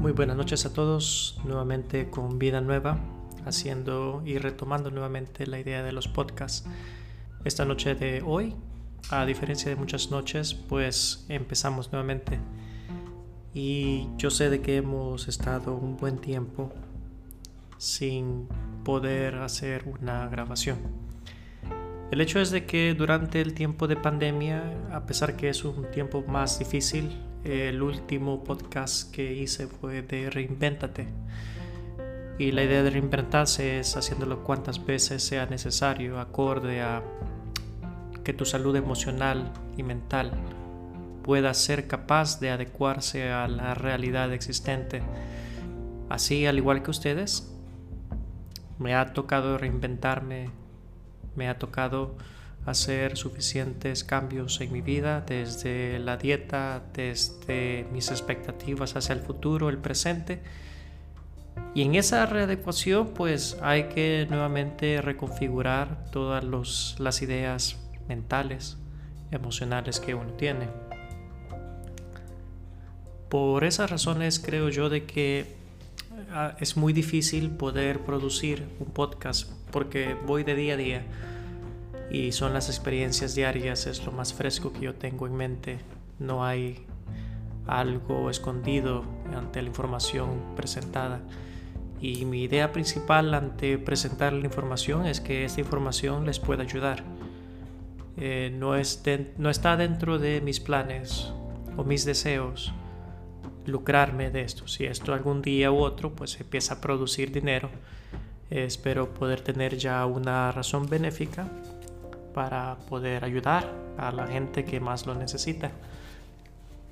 Muy buenas noches a todos, nuevamente con Vida Nueva, haciendo y retomando nuevamente la idea de los podcasts. Esta noche de hoy, a diferencia de muchas noches, pues empezamos nuevamente. Y yo sé de que hemos estado un buen tiempo sin poder hacer una grabación. El hecho es de que durante el tiempo de pandemia, a pesar que es un tiempo más difícil, el último podcast que hice fue de Reinvéntate. Y la idea de reinventarse es haciéndolo cuantas veces sea necesario, acorde a que tu salud emocional y mental pueda ser capaz de adecuarse a la realidad existente. Así, al igual que ustedes, me ha tocado reinventarme, me ha tocado hacer suficientes cambios en mi vida, desde la dieta, desde mis expectativas hacia el futuro, el presente. Y en esa readecuación pues hay que nuevamente reconfigurar todas las ideas mentales, emocionales que uno tiene. Por esas razones creo yo de que ah, es muy difícil poder producir un podcast porque voy de día a día y son las experiencias diarias, es lo más fresco que yo tengo en mente. No hay algo escondido ante la información presentada. Y mi idea principal ante presentar la información es que esta información les pueda ayudar. Eh, no, no está dentro de mis planes o mis deseos lucrarme de esto. Si esto algún día u otro pues empieza a producir dinero, espero poder tener ya una razón benéfica para poder ayudar a la gente que más lo necesita.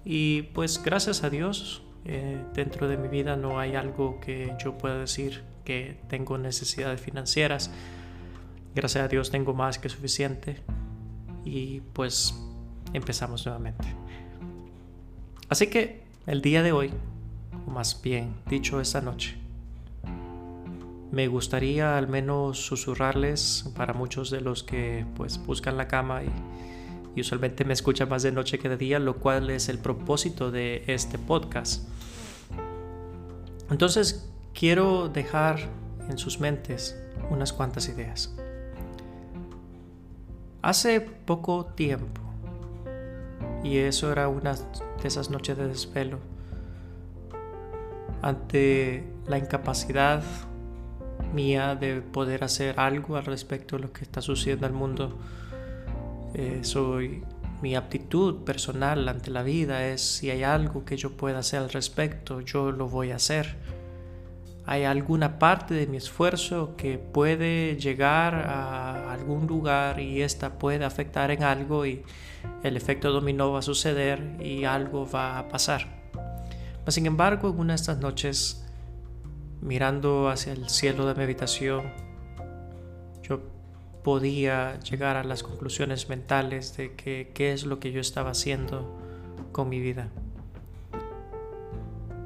Y pues gracias a Dios, eh, dentro de mi vida no hay algo que yo pueda decir que tengo necesidades financieras. Gracias a Dios tengo más que suficiente. Y pues empezamos nuevamente. Así que el día de hoy, o más bien dicho esta noche, me gustaría al menos susurrarles para muchos de los que pues buscan la cama y, usualmente me escuchan más de noche que de día, lo cual es el propósito de este podcast. Entonces quiero dejar en sus mentes unas cuantas ideas. Hace poco tiempo, y eso era una de esas noches de desvelo, ante la incapacidad mía de poder hacer algo al respecto de lo que está sucediendo al mundo. Eh, soy mi aptitud personal ante la vida es si hay algo que yo pueda hacer al respecto, yo lo voy a hacer. Hay alguna parte de mi esfuerzo que puede llegar a algún lugar y esta puede afectar en algo y el efecto dominó va a suceder y algo va a pasar. sin embargo, en una de estas noches mirando hacia el cielo de mi habitación, yo podía llegar a las conclusiones mentales de que qué es lo que yo estaba haciendo con mi vida.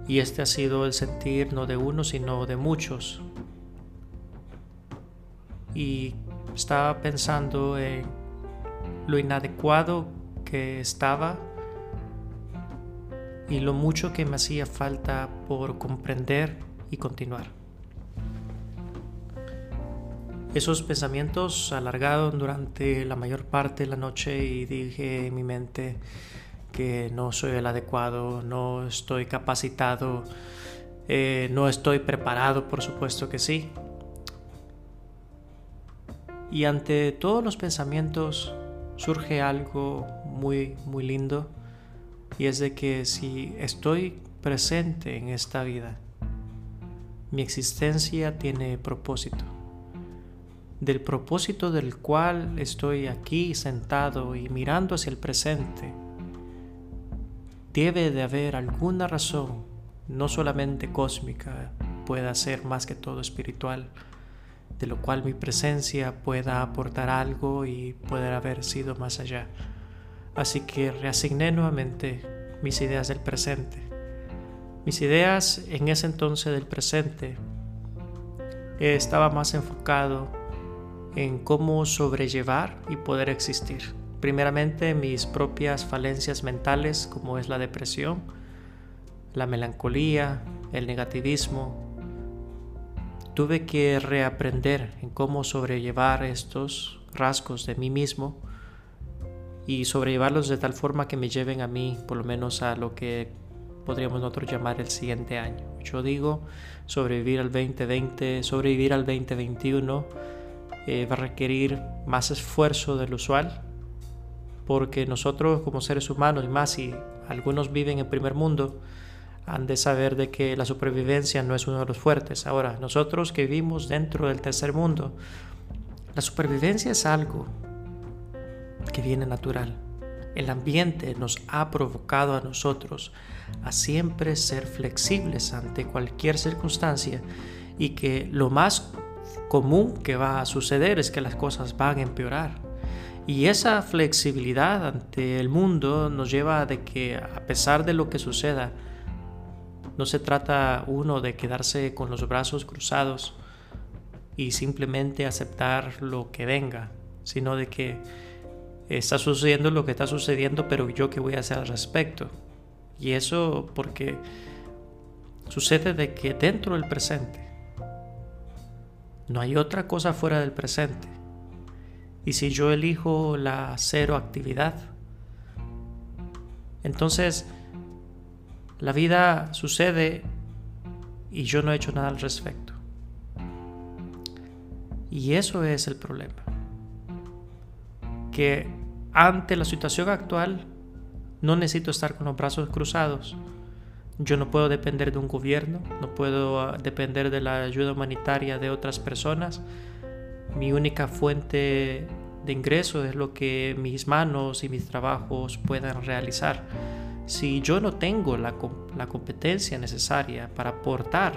Y este ha sido el sentir no de uno, sino de muchos. Y estaba pensando en lo inadecuado que estaba y lo mucho que me hacía falta por comprender y continuar. Esos pensamientos alargaron durante la mayor parte de la noche y dije en mi mente que no soy el adecuado, no estoy capacitado, eh, no estoy preparado, por supuesto que sí. Y ante todos los pensamientos surge algo muy, muy lindo y es de que si estoy presente en esta vida, mi existencia tiene propósito. Del propósito del cual estoy aquí sentado y mirando hacia el presente, debe de haber alguna razón, no solamente cósmica, pueda ser más que todo espiritual, de lo cual mi presencia pueda aportar algo y poder haber sido más allá. Así que reasigné nuevamente mis ideas del presente mis ideas en ese entonces del presente estaba más enfocado en cómo sobrellevar y poder existir. Primeramente mis propias falencias mentales como es la depresión, la melancolía, el negativismo, tuve que reaprender en cómo sobrellevar estos rasgos de mí mismo y sobrellevarlos de tal forma que me lleven a mí, por lo menos a lo que podríamos nosotros llamar el siguiente año. Yo digo, sobrevivir al 2020, sobrevivir al 2021 eh, va a requerir más esfuerzo del usual, porque nosotros como seres humanos, y más si algunos viven en primer mundo, han de saber de que la supervivencia no es uno de los fuertes. Ahora, nosotros que vivimos dentro del tercer mundo, la supervivencia es algo que viene natural. El ambiente nos ha provocado a nosotros a siempre ser flexibles ante cualquier circunstancia y que lo más común que va a suceder es que las cosas van a empeorar. Y esa flexibilidad ante el mundo nos lleva a de que a pesar de lo que suceda, no se trata uno de quedarse con los brazos cruzados y simplemente aceptar lo que venga, sino de que está sucediendo lo que está sucediendo, pero yo qué voy a hacer al respecto. Y eso porque sucede de que dentro del presente no hay otra cosa fuera del presente. Y si yo elijo la cero actividad, entonces la vida sucede y yo no he hecho nada al respecto. Y eso es el problema. Que ante la situación actual no necesito estar con los brazos cruzados. Yo no puedo depender de un gobierno, no puedo ah, depender de la ayuda humanitaria de otras personas. Mi única fuente de ingreso es lo que mis manos y mis trabajos puedan realizar. Si yo no tengo la, competencia necesaria para aportar,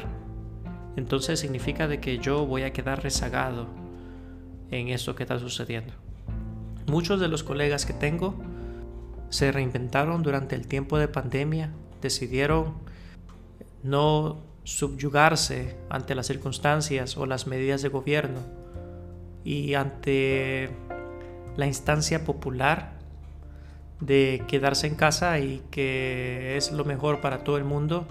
entonces significa de que yo voy a quedar rezagado en esto que está sucediendo. Muchos de los colegas que tengo se reinventaron durante el tiempo de pandemia, decidieron no subyugarse ante las circunstancias o las medidas de gobierno y ante la instancia popular de quedarse en casa y que es lo mejor para todo el mundo.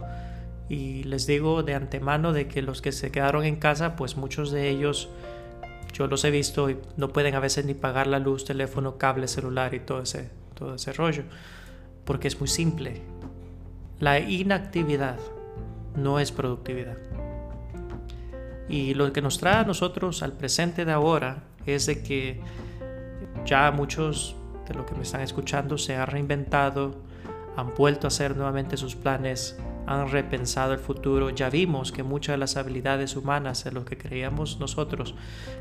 Y les digo de antemano de que los que se quedaron en casa, pues muchos de ellos, yo los he visto y no pueden a veces ni pagar la luz, teléfono, cable, celular y todo ese, todo ese rollo. Porque es muy simple. La inactividad no es productividad. Y lo que nos trae a nosotros al presente de ahora es de que ya muchos de lo que me están escuchando se ha reinventado, han vuelto a hacer nuevamente sus planes, han repensado el futuro. Ya vimos que muchas de las habilidades humanas en lo que creíamos nosotros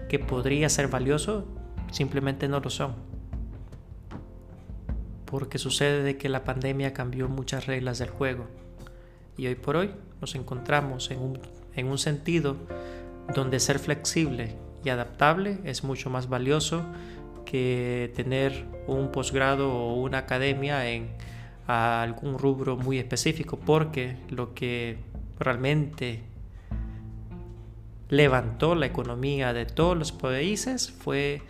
que podría ser valioso, simplemente no lo son. Porque sucede de que la pandemia cambió muchas reglas del juego. Y hoy por hoy nos encontramos en un, en un sentido donde ser flexible y adaptable es mucho más valioso que tener un posgrado o una academia en algún rubro muy específico, porque lo que realmente levantó la economía de todos los países fue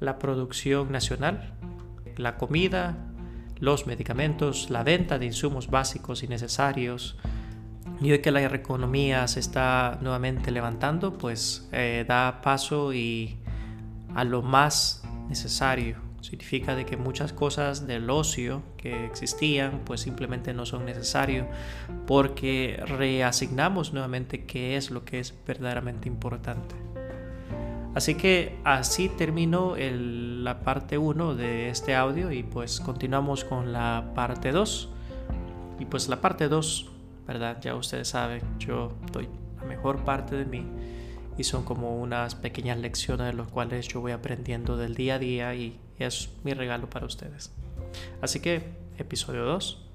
la producción nacional, la comida, los medicamentos, la venta de insumos básicos y necesarios. Y hoy que la economía se está nuevamente levantando, pues eh, da paso y a lo más necesario. Significa de que muchas cosas del ocio que existían pues simplemente no son necesarios porque reasignamos nuevamente qué es lo que es verdaderamente importante. Así que así terminó la parte 1 de este audio y pues continuamos con la parte 2. Y pues la parte 2, ¿verdad? Ya ustedes saben, yo doy la mejor parte de mí y son como unas pequeñas lecciones de las cuales yo voy aprendiendo del día a día y es mi regalo para ustedes. Así que, episodio 2,